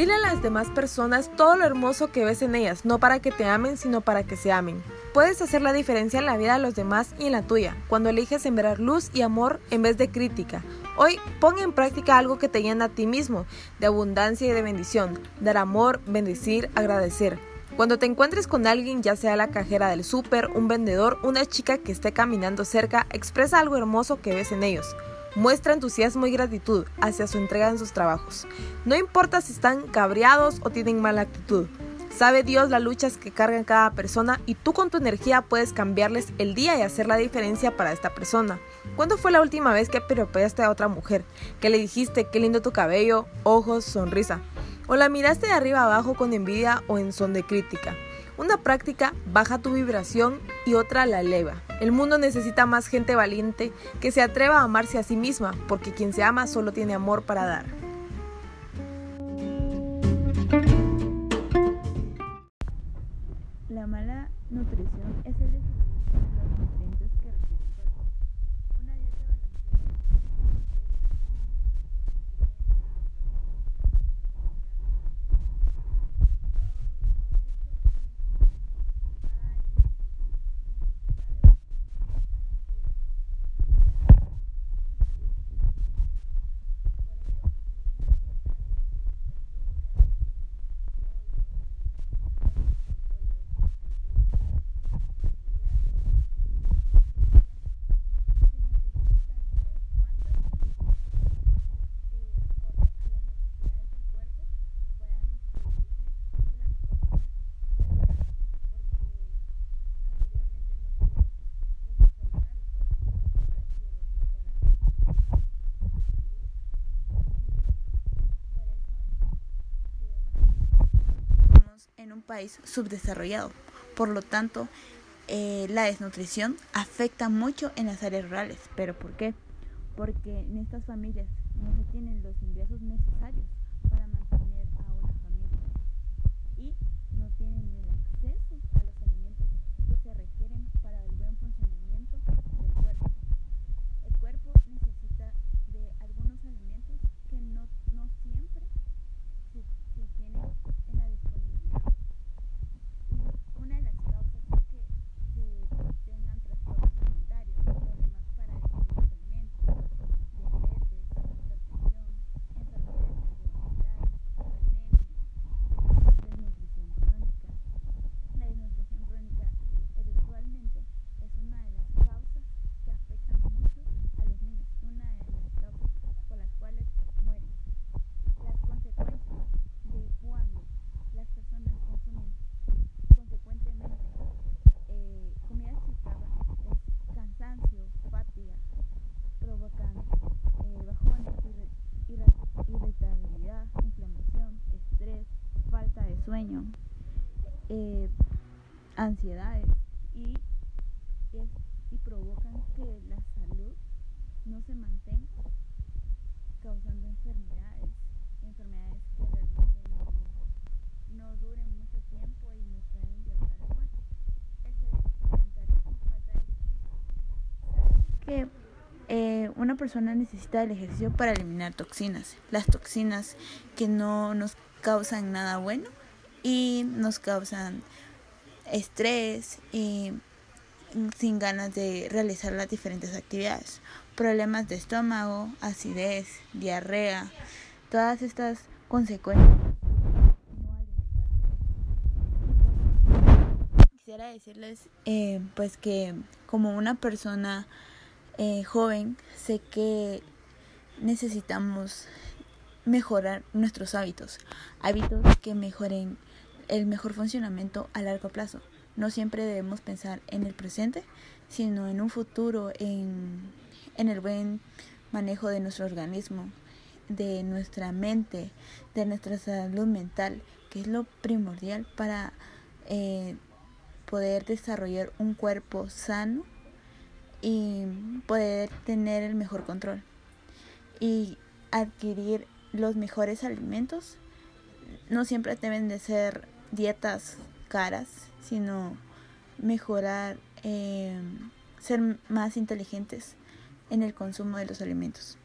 Dile a las demás personas todo lo hermoso que ves en ellas, no para que te amen, sino para que se amen. Puedes hacer la diferencia en la vida de los demás y en la tuya, cuando eliges sembrar luz y amor en vez de crítica. Hoy pon en práctica algo que te llena a ti mismo, de abundancia y de bendición, dar amor, bendecir, agradecer. Cuando te encuentres con alguien, ya sea la cajera del súper, un vendedor, una chica que esté caminando cerca, expresa algo hermoso que ves en ellos. Muestra entusiasmo y gratitud hacia su entrega en sus trabajos. No importa si están cabreados o tienen mala actitud. Sabe Dios las luchas que cargan cada persona y tú con tu energía puedes cambiarles el día y hacer la diferencia para esta persona. ¿Cuándo fue la última vez que piropeaste a otra mujer? Que le dijiste qué lindo tu cabello, ojos, sonrisa? ¿O la miraste de arriba abajo con envidia o en son de crítica? Una práctica baja tu vibración y otra la eleva. El mundo necesita más gente valiente que se atreva a amarse a sí misma, porque quien se ama solo tiene amor para dar. La mala nutrición es el en un país subdesarrollado. Por lo tanto, eh, la desnutrición afecta mucho en las áreas rurales. ¿Pero por qué? Porque en estas familias no se tienen los ingresos necesarios para mantener a una familia y no tienen el acceso a los alimentos que se requieren para el buen funcionamiento del cuerpo. El cuerpo necesita de algunos alimentos que no, no siempre se, se tienen en la disponibilidad. Y una de las causas es que se tengan trastornos alimentarios, problemas para digerir los alimentos, diabetes, hipertensión, enfermedades cardiovasculares, anemia, desnutrición crónica. La desnutrición crónica eventualmente es una de las causas que afectan mucho a los niños, una de las causas por las cuales mueren. Las consecuencias de cuando las personas consumen consecuentemente eh, comida chatarra es cansancio, fatiga, provocan eh, bajones, irri- irra- inflamación, estrés, falta de sueño, eh, ansiedades y, y provocan que la salud no se mantenga causando enfermedades, enfermedades que realmente no, no duren mucho tiempo y nos pueden llevar a la muerte. El sedentarismo, falta de ejercicio. Sabemos que eh, una persona necesita el ejercicio para eliminar toxinas, las toxinas que no nos causan nada bueno y nos causan estrés y sin ganas de realizar las diferentes actividades, problemas de estómago, acidez, diarrea, todas estas consecuencias. Quisiera decirles eh, pues que como una persona eh, joven sé que necesitamos mejorar nuestros hábitos, hábitos que mejoren el mejor funcionamiento a largo plazo. No siempre debemos pensar en el presente, sino en un futuro, en, en el buen manejo de nuestro organismo, de nuestra mente, de nuestra salud mental, que es lo primordial para eh, poder desarrollar un cuerpo sano y poder tener el mejor control y adquirir los mejores alimentos. No siempre deben de ser dietas caras, sino mejorar, eh, ser más inteligentes en el consumo de los alimentos.